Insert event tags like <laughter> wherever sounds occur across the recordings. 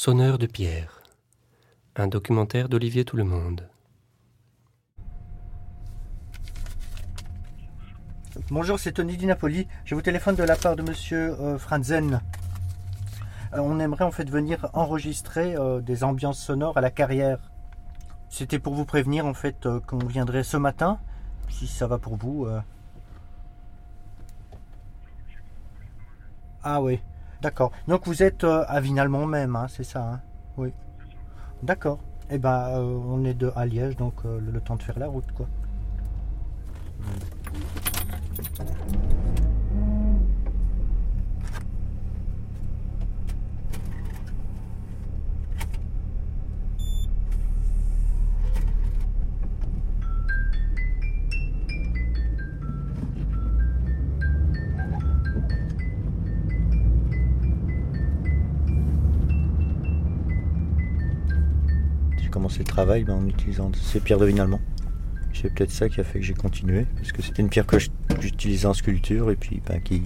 Sonneur de pierre. Un documentaire d'Olivier Tout le Monde. Bonjour, c'est Tony Di Napoli. Je vous téléphone de la part de monsieur euh, Franzen. Euh, on aimerait en fait venir enregistrer euh, des ambiances sonores à la carrière. C'était pour vous prévenir en fait qu'on viendrait ce matin, si ça va pour vous. Ah oui, d'accord. Donc vous êtes euh, à Vinalmont même, hein, c'est ça hein? Oui. D'accord. Eh ben, euh, on est de à Liège, donc euh, le, temps de faire la route, quoi. J'ai commencé le travail ben, en utilisant ces pierres de. C'est peut-être ça qui a fait que j'ai continué, parce que c'était une pierre que j'utilisais en sculpture et puis ben, qui,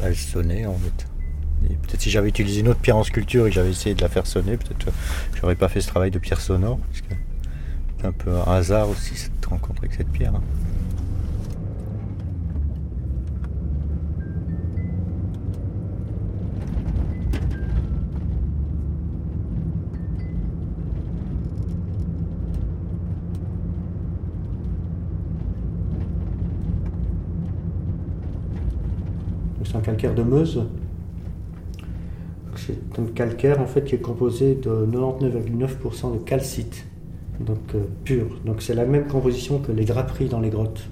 ben, sonnait en fait. Peut-être si j'avais utilisé une autre pierre en sculpture et que j'avais essayé de la faire sonner, peut-être euh, j'aurais pas fait ce travail de pierre sonore, parce que c'est un peu un hasard aussi cette rencontre avec cette pierre. hein. C'est un calcaire de Meuse. C'est un calcaire en fait qui est composé de 99,9% de calcite, donc euh, pur. Donc c'est la même composition que les draperies dans les grottes.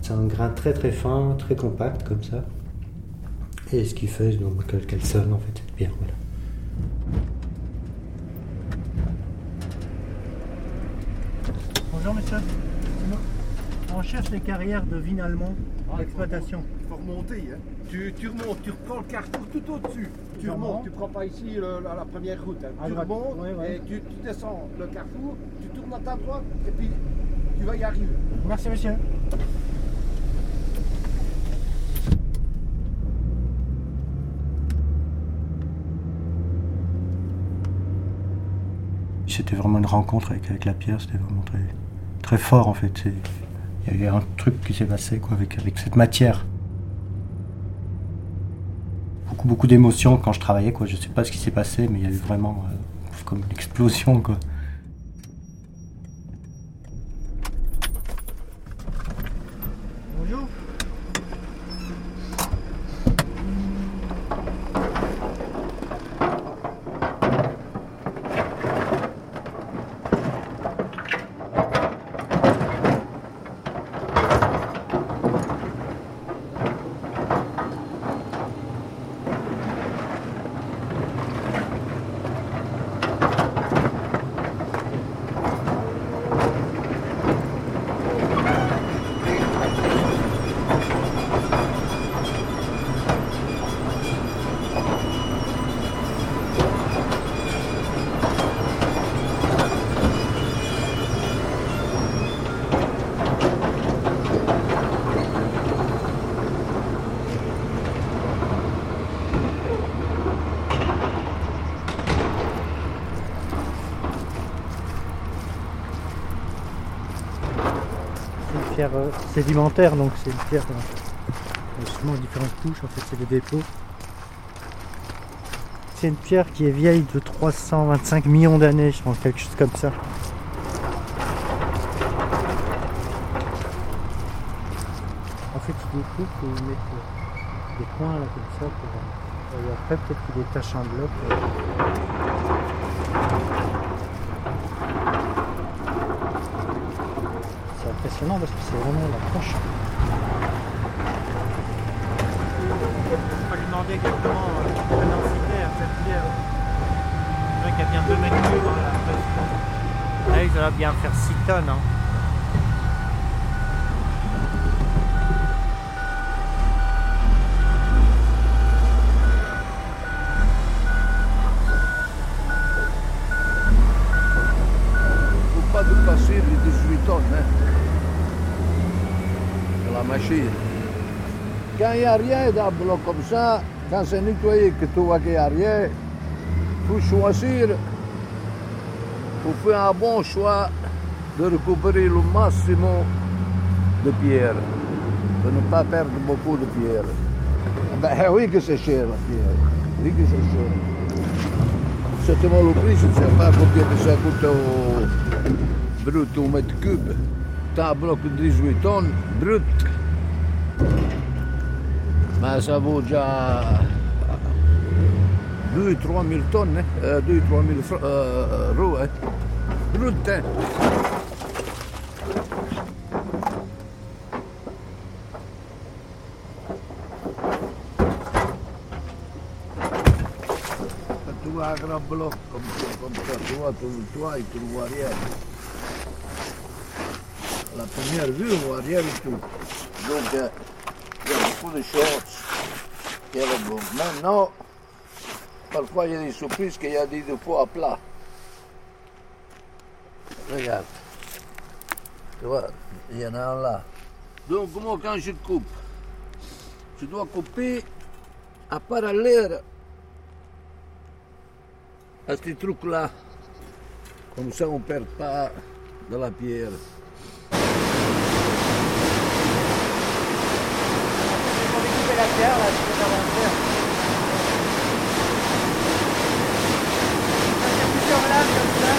C'est un grain très très fin, très compact comme ça. Et ce qui fait donc que- qu'elle sonne en fait cette pierre. Voilà. Bonjour monsieur. On cherche les carrières de Vinalmont d'exploitation. faut remonter. Hein. Tu, tu remontes, tu reprends le carrefour tout au-dessus. Tu remontes, remonte. tu prends pas ici le- la, la première route. hein. Tu remontes Ouais, ouais. et tu, tu descends le carrefour, tu tournes à ta droite et puis tu vas y arriver. Merci monsieur. C'était vraiment une rencontre avec, avec la pierre, c'était vraiment très, très fort en fait. Il y a eu un truc qui s'est passé quoi, avec, avec cette matière. Beaucoup, d'émotions quand je travaillais. Quoi. Je sais pas ce qui s'est passé, mais il y a eu vraiment euh, comme une explosion. Quoi. Bonjour. C'est une euh, sédimentaire, donc c'est une pierre euh, justement différentes couches, en fait c'est des dépôts. C'est une pierre qui est vieille de 325 millions d'années, je pense, quelque chose comme ça. En fait, il découpe et il met euh, des points là comme ça. Pour, et après, peut-être qu'il détache un bloc. C'est impressionnant parce que c'est vraiment la tronche. On va lui demander exactement euh, la densité à cette pierre. C'est vrai qu'elle vient 2 mètres cubes. Là, presque. Là, il doit bien faire 6 tonnes. Hein. faut pas dépasser les 18 tonnes. Hein. De la machine. Il n'y a rien dans un bloc comme ça, quand c'est nettoyé que tu vois qu'il n'y a rien, faut choisir, faut faire un bon choix de récupérer le maximum de pierres, de ne pas perdre beaucoup de pierres. Ben, eh oui que c'est cher la pierre, oui que c'est cher. Certainement le prix, je ne sais pas combien ça coûte brut au mètre cube. T'as un bloc de 18 tonnes, brut. Mais ça vaut déjà 2 3 000 tonnes, hein, euh, 2 3 000 fr- euh, euros. Hein. Brut, hein. Quand tu vois un grand bloc comme ça, comme ça, tu vois tout le toit et tu ne vois rien. À la première vue, on ne voit rien du tout. Donc, euh, choses qui est bon. Maintenant, parfois il y a des surprises qu'il y a des fois à plat. Regarde. Tu vois, il y en a un là. Donc, moi, quand je coupe, je dois couper à parallèle à ces trucs-là. Comme ça, on ne perd pas de la pierre. La. Il y a plusieurs lames comme ça.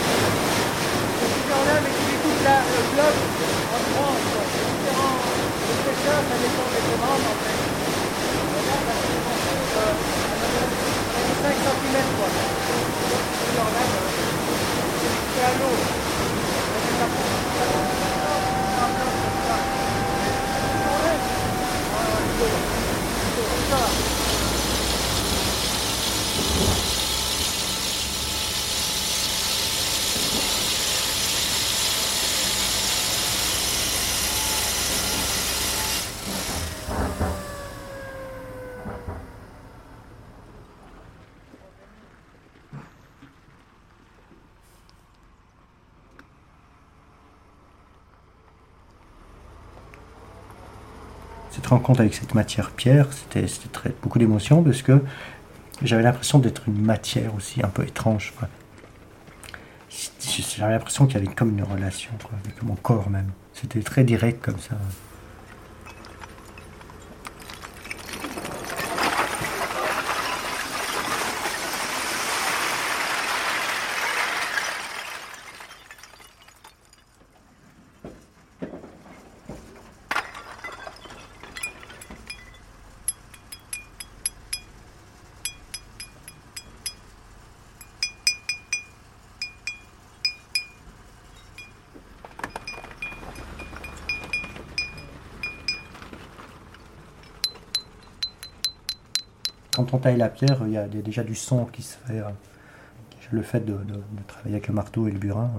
Il y a plusieurs lames et tu découpes la, le bloc en tranches. quoi. C'est différent de l'épaisseur, ça dépend des commandes en fait. Regarde, là, c'est vraiment, euh, on a 5 cm quoi. Euh, C'est à l'eau. C'est rencontre avec cette matière pierre, c'était beaucoup d'émotions parce que j'avais l'impression d'être une matière aussi un peu étrange. J'avais l'impression qu'il y avait comme une relation avec mon corps même. C'était très direct comme ça. Quand on taille la pierre, il y a déjà du son qui se fait. euh, Le fait de, travailler avec le marteau et le burin,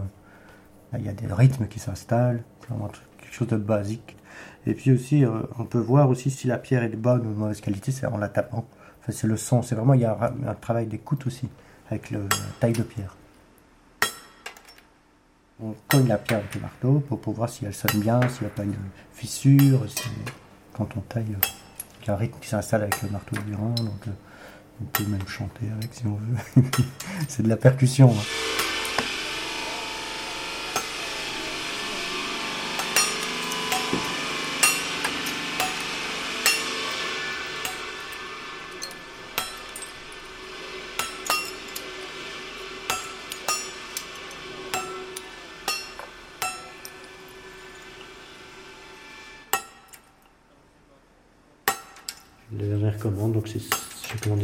euh, il y a des rythmes qui s'installent. Vraiment quelque chose de basique. Et puis aussi, euh, on peut voir aussi si la pierre est de bonne ou de mauvaise qualité, c'est en la tapant. Enfin, c'est le son. C'est vraiment, il y a un, ra- un travail d'écoute aussi avec le, la taille de pierre. On cogne la pierre avec le marteau pour, voir si elle sonne bien, s'il n'y a pas une fissure. quand on taille, il y a un rythme qui s'installe avec le marteau burin. Donc, euh, on peut même chanter avec si on veut. <laughs> c'est de la percussion. hein.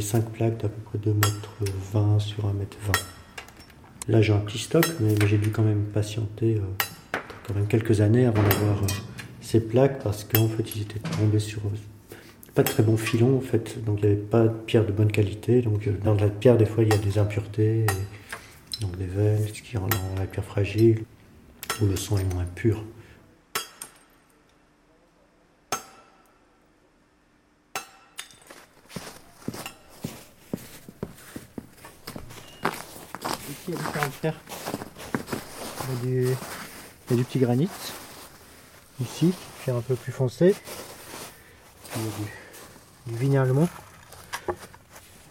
5 plaques d'à peu près 2 mètres 20 sur 1 mètre 20. Là j'ai un petit stock, mais, j'ai dû quand même patienter euh, quand même quelques années avant d'avoir euh, ces plaques parce qu'en fait ils étaient tombés sur euh, pas de très bons filons en fait, donc il n'y avait pas de pierre de bonne qualité. Donc dans la pierre des fois il y a des impuretés, et, donc des veines, ce qui rend la pierre fragile, où le son est moins pur. Ici, il y a du, petit granit. Ici, qui est un peu plus foncé. Il y a du, du vigne allemand.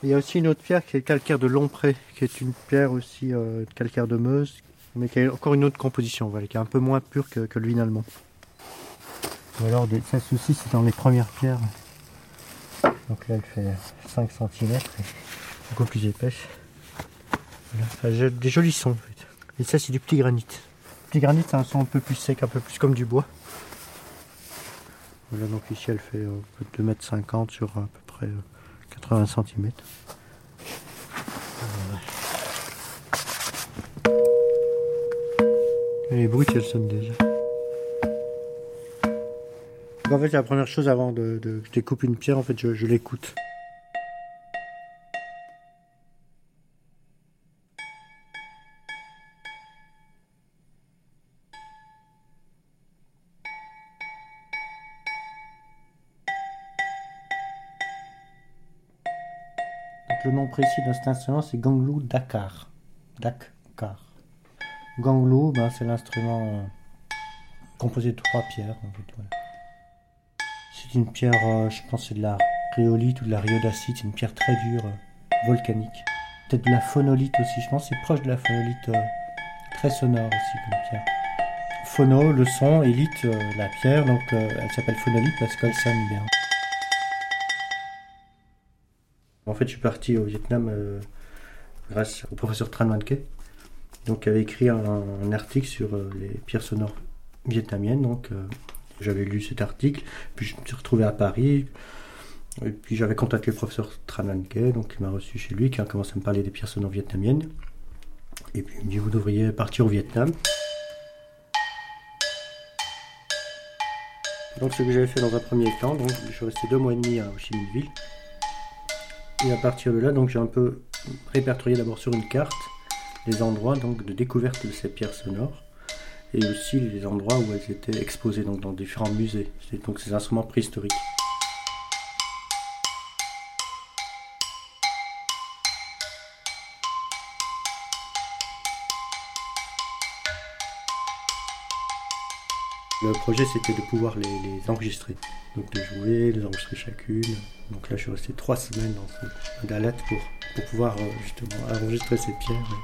Il y a aussi une autre pierre qui est le calcaire de Lompré, qui est une pierre aussi euh, calcaire de Meuse, mais qui a encore une autre composition, voilà, qui est un peu moins pure que, le vin allemand. Ou alors, des, ça aussi, c'est dans les premières pierres. Donc là, elle fait 5 cm, beaucoup plus épaisse. Voilà. Des jolis sons, en fait. Et ça, c'est du petit granit. Le petit granit, c'est un son un peu plus sec, un peu plus comme du bois. Voilà, donc ici, elle fait euh, 2,50 m sur à peu près euh, 80 cm. Et les bruits, elles sonnent déjà. En fait, la première chose avant de, de que je découpe une pierre, en fait, je, je l'écoute. Le nom précis de cet instrument, c'est Ganglou Dakar. Dakar. Ganglou, ben, c'est l'instrument euh, composé de trois pierres. En voilà. C'est une pierre, euh, je pense c'est de la rhyolite ou de la rhyodacite, c'est une pierre très dure, euh, volcanique. Peut-être de la phonolite aussi, je pense c'est proche de la phonolite, très sonore aussi comme pierre. Phono, le son, et lite, euh, la pierre, donc elle s'appelle phonolite parce qu'elle sonne bien. En fait, je suis parti au Vietnam euh, grâce au professeur Tran Van Ke, donc qui avait écrit un, article sur euh, les pierres sonores vietnamiennes. Donc, euh, j'avais lu cet article, puis je me suis retrouvé à Paris. Et puis j'avais contacté le professeur Tran Van Ke, donc il m'a reçu chez lui, qui a commencé à me parler des pierres sonores vietnamiennes. Et puis il me dit vous devriez partir au Vietnam. Donc ce que j'avais fait dans un premier temps, je suis resté deux mois et demi à Ho Chi Ville. Et à partir de là, donc j'ai un peu répertorié d'abord sur une carte les endroits donc de découverte de ces pierres sonores et aussi les endroits où elles étaient exposées donc dans différents musées. Donc ces instruments préhistoriques. Le projet c'était de pouvoir les, les enregistrer, donc les jouer, les enregistrer chacune. Donc là je suis resté trois semaines dans ce Dalat pour, pour pouvoir euh, justement enregistrer ces pierres.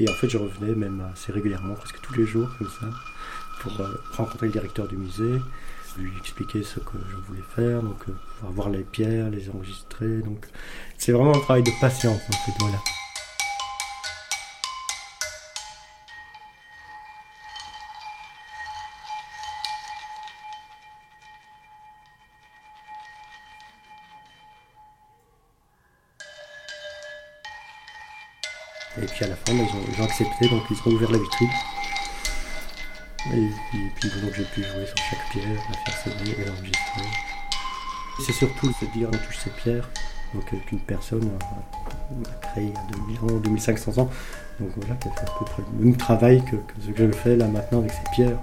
Et en fait je revenais même assez régulièrement, presque tous les jours comme ça, pour euh, rencontrer le directeur du musée, lui expliquer ce que je voulais faire, donc euh, pouvoir voir les pierres, les enregistrer. Donc c'est vraiment un travail de patience en fait, voilà. Fin, bah, ils, ont, accepté, donc ils ont ouvert la vitrine. Et puis, donc j'ai pu jouer sur chaque pierre, la faire sonner et l'enregistrer. C'est surtout se dire on touche ces pierres, donc euh, qu'une personne a, a créé il y a 2000 ans, 2500 ans. Donc voilà, qui fait à peu près le même travail que, que ce que je fais là maintenant avec ces pierres.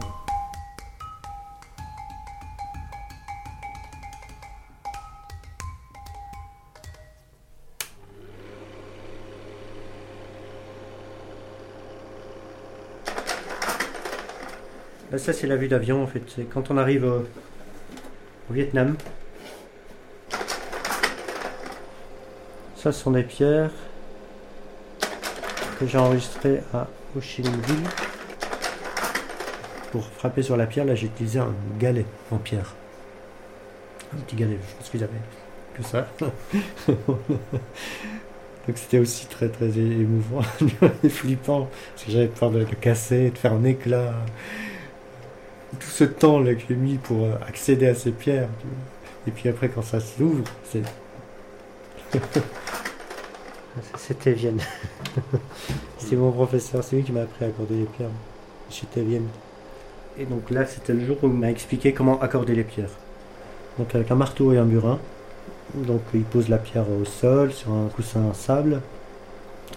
Ça c'est la vue d'avion en fait. C'est quand on arrive au, Vietnam. Ça ce sont des pierres que j'ai enregistrées à Ho Chi Minh Ville. Pour frapper sur la pierre, là j'ai utilisé un galet en pierre. Un petit galet, je pense qu'ils avaient que ça. <laughs> Donc c'était aussi très très émouvant <laughs> et flippant parce que j'avais peur de le casser, de faire un éclat. Tout ce temps là que j'ai mis pour euh, accéder à ces pierres. Et puis après quand ça s'ouvre, c'est. C'était Vienne. C'était mon professeur, c'est lui qui m'a appris à accorder les pierres. J'étais Vienne. Et donc là, c'était le jour où il m'a expliqué comment accorder les pierres. Donc avec un marteau et un burin. Donc il pose la pierre au sol sur un coussin à sable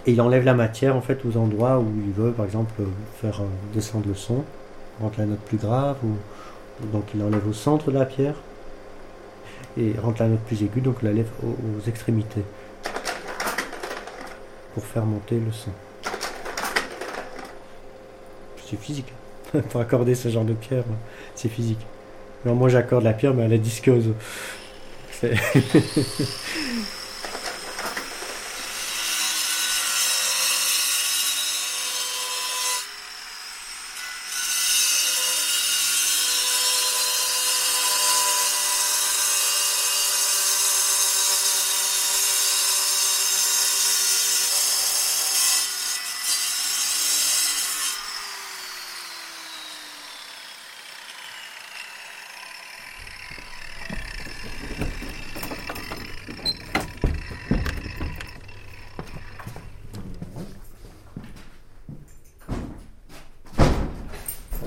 et il enlève la matière en fait aux endroits où il veut par exemple faire euh, descendre le son, rendre la note plus grave ou donc il enlève au centre de la pierre et rendre la note plus aiguë donc il la lève aux, aux extrémités pour faire monter le son. C'est physique. <laughs> pour accorder ce genre de pierre, c'est physique. Alors moi j'accorde la pierre mais elle est disqueuse.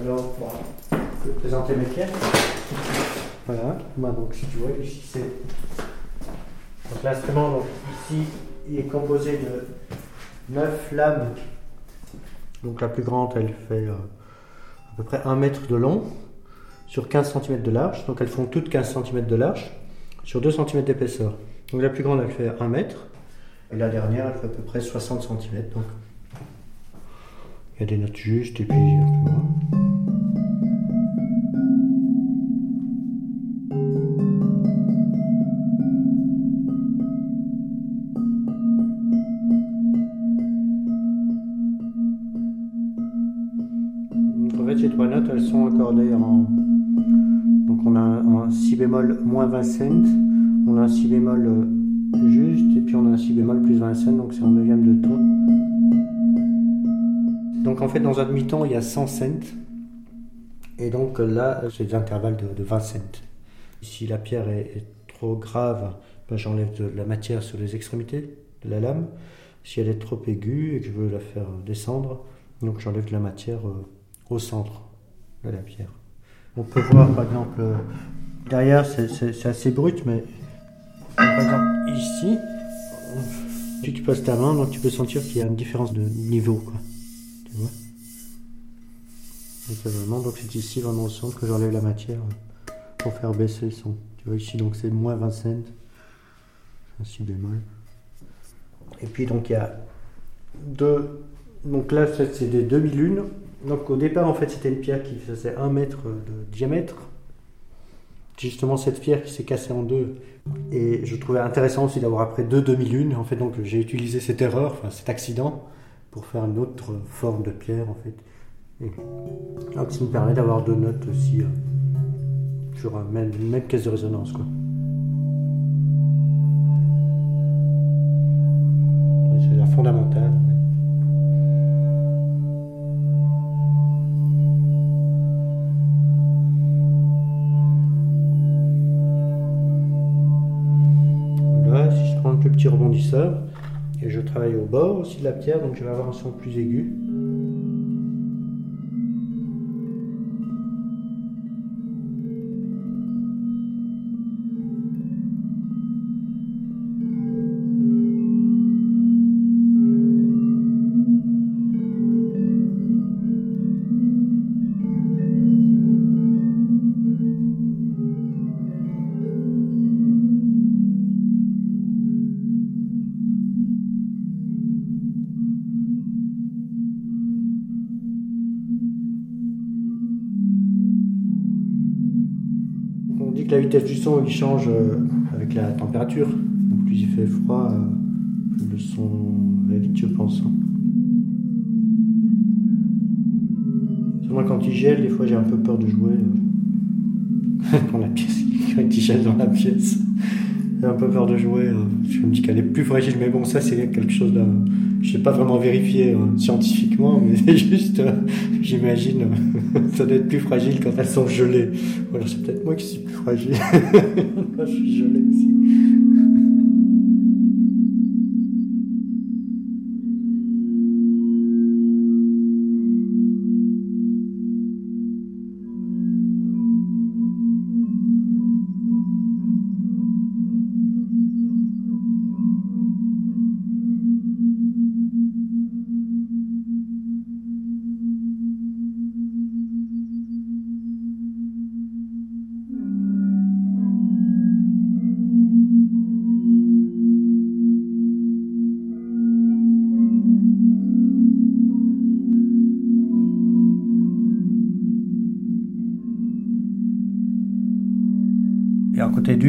Alors, bon, je vais te présenter mes pierres. Voilà, donc si tu vois, ici c'est. Donc l'instrument, ici, il est composé de 9 lames. Donc la plus grande, elle fait euh, à peu près 1 mètre de long sur 15 cm de large. Donc elles font toutes 15 cm de large sur 2 cm d'épaisseur. Donc la plus grande, elle fait 1 mètre. Et la dernière, elle fait à peu près 60 cm. Donc il y a des notes justes et puis un peu moins. En. Donc, on a un, si bémol moins 20 cents, on a un si bémol euh, juste, et puis on a un si bémol plus 20 cents, donc c'est en neuvième de ton. Donc, en fait, dans un demi-ton, il y a 100 cents, et donc là, c'est des intervalles de, de 20 cents. Si la pierre est, est trop grave, ben, j'enlève de la matière sur les extrémités de la lame. Si elle est trop aiguë et que je veux la faire descendre, donc j'enlève de la matière euh, au centre de la pierre. On peut voir par exemple, derrière c'est- assez brut, mais par exemple ici, si tu passes ta main, donc tu peux sentir qu'il y a une différence de niveau. Quoi. Tu vois? Donc, vraiment, donc c'est ici vraiment au centre que j'enlève la matière euh, pour faire baisser le son. Tu vois ici, donc c'est moins 20 cents, un si bémol. Et puis donc il y a deux. Donc là, c'est des demi-lunes. Donc au départ, en fait, c'était une pierre qui faisait un mètre de diamètre. Justement cette pierre qui s'est cassée en deux. Et je trouvais intéressant aussi d'avoir après deux demi-lunes. En fait, donc j'ai utilisé cette erreur, enfin cet accident, pour faire une autre forme de pierre, en fait. Et donc ça me permet d'avoir deux notes aussi euh, sur un même, une même caisse de résonance, quoi. Si je prends le petit rebondisseur, et je travaille au bord aussi de la pierre, donc je vais avoir un son plus aigu. Son il change euh, avec la température. Donc plus il fait froid, euh, plus le son va vite, je pense. hein. Seulement quand il gèle, des fois j'ai un peu peur de jouer. euh, <laughs> quand la pièce, quand il gèle dans la pièce, j'ai un peu peur de jouer. euh, Je me dis qu'elle est plus fragile, mais bon, ça c'est quelque chose de. Je n'ai pas vraiment vérifié euh, scientifiquement, mais c'est <laughs> juste, euh, j'imagine, <laughs> ça doit être plus fragile quand elles sont gelées. Ou alors c'est peut-être moi qui suis plus fragile. <laughs> moi je suis gelé aussi.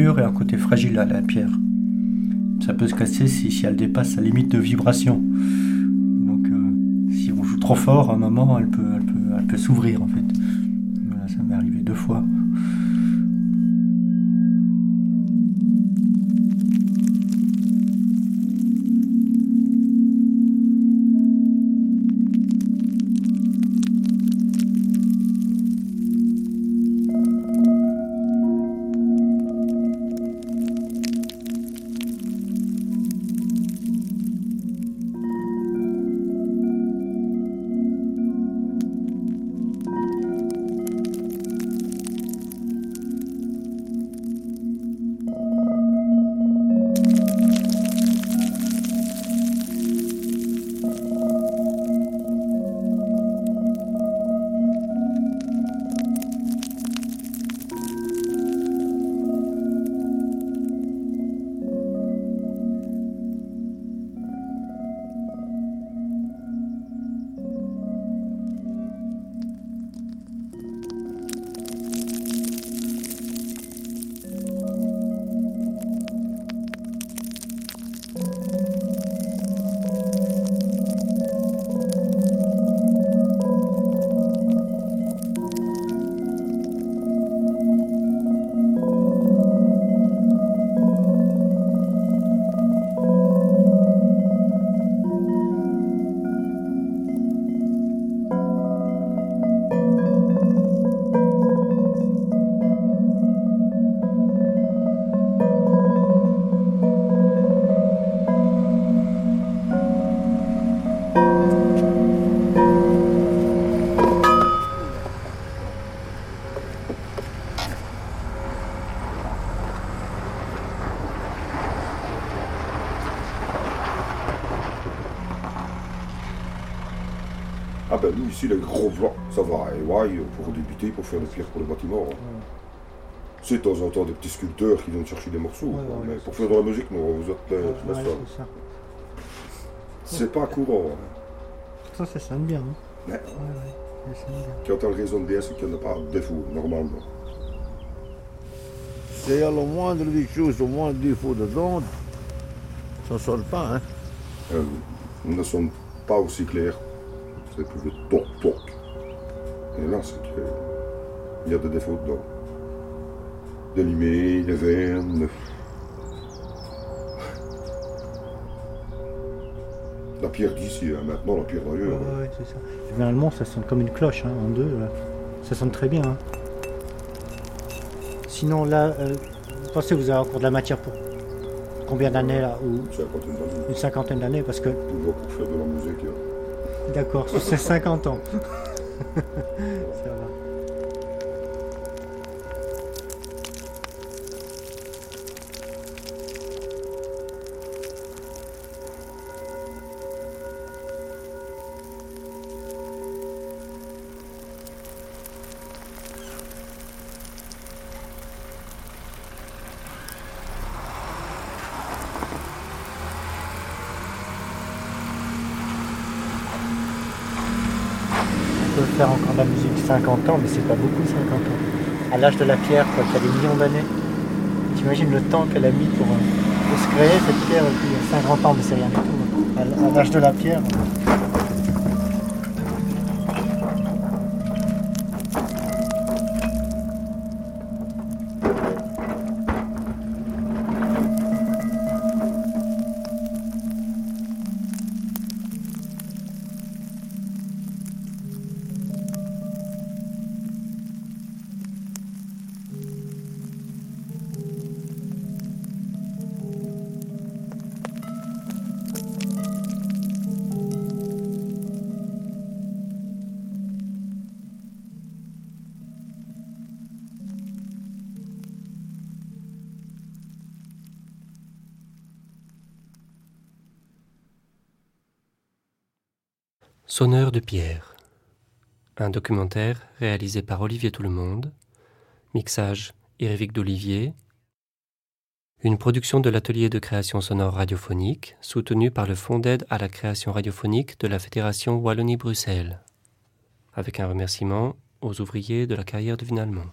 Et un côté fragile à la pierre. Ça peut se casser si, si elle dépasse sa limite de vibration. Donc euh, si on joue trop fort, à un moment, elle peut, elle peut, elle peut s'ouvrir en fait. Ben nous ici les gros blancs, ça va, et ouais, pour débuter, pour faire des pierres pour le bâtiment. hein. C'est de temps en temps des petits sculpteurs qui viennent chercher des morceaux, Ouais, quoi, ouais, mais pour ça. faire de la musique, non, vous êtes c'est ça. C'est pas courant. hein. Ça, ça sonne bien. Hein. Mais Ouais, ouais, ça sonne bien. quand on raisonne bien, c'est qu'il n'y en a pas de défaut, normalement. S'il y a le moindre des choses, le moindre défaut dedans, ça ne sonne pas. Hein. Euh, ne sonne pas aussi clair. C'est plus le toc toc. Et là, c'est que il y a des défauts dedans. Des limés, des vernes. des- La pierre d'ici, hein, maintenant la pierre d'ailleurs. ouais, ouais, c'est ça. Généralement, ça sonne comme une cloche, hein, en deux. là. Ça sonne très bien. hein. Sinon, là, euh, vous pensez que vous avez encore de la matière pour combien d'années là ou côté de la Une cinquantaine d'années Parce que, Toujours pour faire de la musique. D'accord, c'est 50 ans. <laughs> ça va. Encore de la musique 50 ans, mais c'est pas beaucoup 50 ans. À l'âge de la pierre, quoi, qui a des millions d'années. T'imagines le temps qu'elle a mis pour, euh, se créer cette pierre, et puis il y a 50 ans, mais c'est rien du tout. hein. À l'âge de la pierre. Sonneur de pierre. Un documentaire réalisé par Olivier Tout-le-Monde. Mixage Éric d'Olivier. Une production de l'atelier de création sonore radiophonique soutenu par le Fonds d'aide à la création radiophonique de la Fédération Wallonie-Bruxelles. Avec un remerciement aux ouvriers de la carrière de Vinalmont.